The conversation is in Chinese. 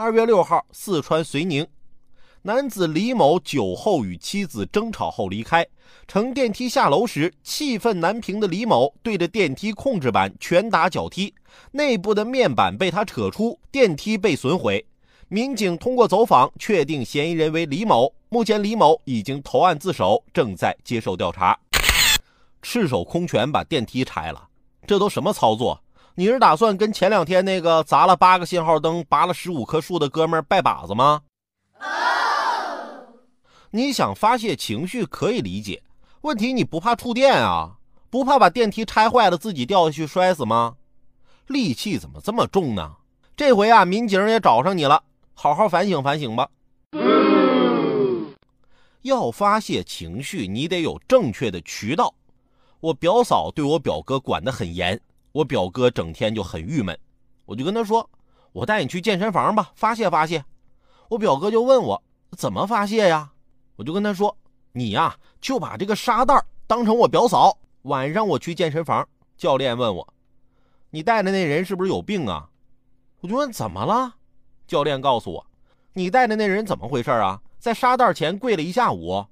二月六号，四川遂宁，男子李某酒后与妻子争吵后离开，乘电梯下楼时，气愤难平的李某对着电梯控制板拳打脚踢，内部的面板被他扯出，电梯被损毁。民警通过走访确定嫌疑人为李某，目前李某已经投案自首，正在接受调查。赤手空拳把电梯拆了，这都什么操作？你是打算跟前两天那个砸了八个信号灯、拔了十五棵树的哥们儿拜把子吗？你想发泄情绪可以理解，问题你不怕触电啊？不怕把电梯拆坏了自己掉下去摔死吗？戾气怎么这么重呢？这回啊，民警也找上你了，好好反省反省吧。要发泄情绪，你得有正确的渠道。我表嫂对我表哥管得很严。我表哥整天就很郁闷，我就跟他说：“我带你去健身房吧，发泄发泄。”我表哥就问我怎么发泄呀？我就跟他说：“你呀，就把这个沙袋当成我表嫂。晚上我去健身房，教练问我：‘你带的那人是不是有病啊？’我就问怎么了？教练告诉我：‘你带的那人怎么回事啊？在沙袋前跪了一下午。’